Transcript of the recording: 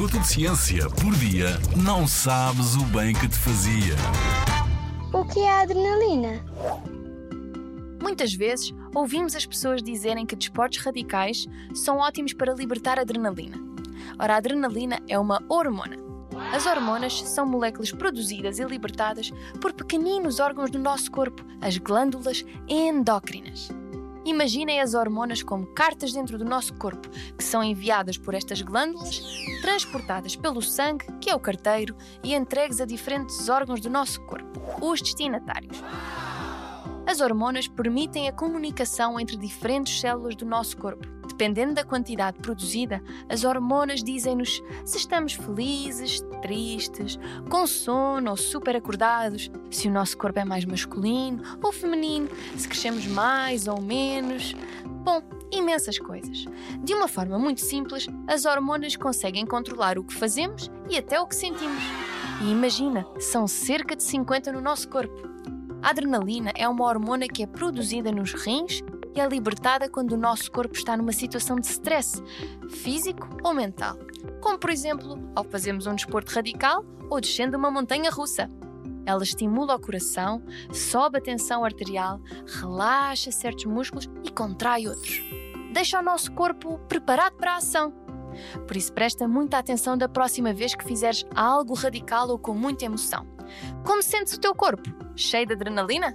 minuto de ciência por dia, não sabes o bem que te fazia. O que é a adrenalina? Muitas vezes ouvimos as pessoas dizerem que desportos radicais são ótimos para libertar adrenalina. Ora, a adrenalina é uma hormona. As hormonas são moléculas produzidas e libertadas por pequeninos órgãos do nosso corpo, as glândulas endócrinas. Imaginem as hormonas como cartas dentro do nosso corpo, que são enviadas por estas glândulas, transportadas pelo sangue, que é o carteiro, e entregues a diferentes órgãos do nosso corpo, os destinatários. As hormonas permitem a comunicação entre diferentes células do nosso corpo. Dependendo da quantidade produzida, as hormonas dizem-nos se estamos felizes, tristes, com sono ou super acordados, se o nosso corpo é mais masculino ou feminino, se crescemos mais ou menos. Bom, imensas coisas. De uma forma muito simples, as hormonas conseguem controlar o que fazemos e até o que sentimos. E imagina, são cerca de 50 no nosso corpo. A adrenalina é uma hormona que é produzida nos rins e é libertada quando o nosso corpo está numa situação de stress, físico ou mental, como por exemplo ao fazermos um desporto radical ou descendo uma montanha russa. Ela estimula o coração, sobe a tensão arterial, relaxa certos músculos e contrai outros. Deixa o nosso corpo preparado para a ação. Por isso, presta muita atenção da próxima vez que fizeres algo radical ou com muita emoção. Como sentes o teu corpo? Cheio de adrenalina?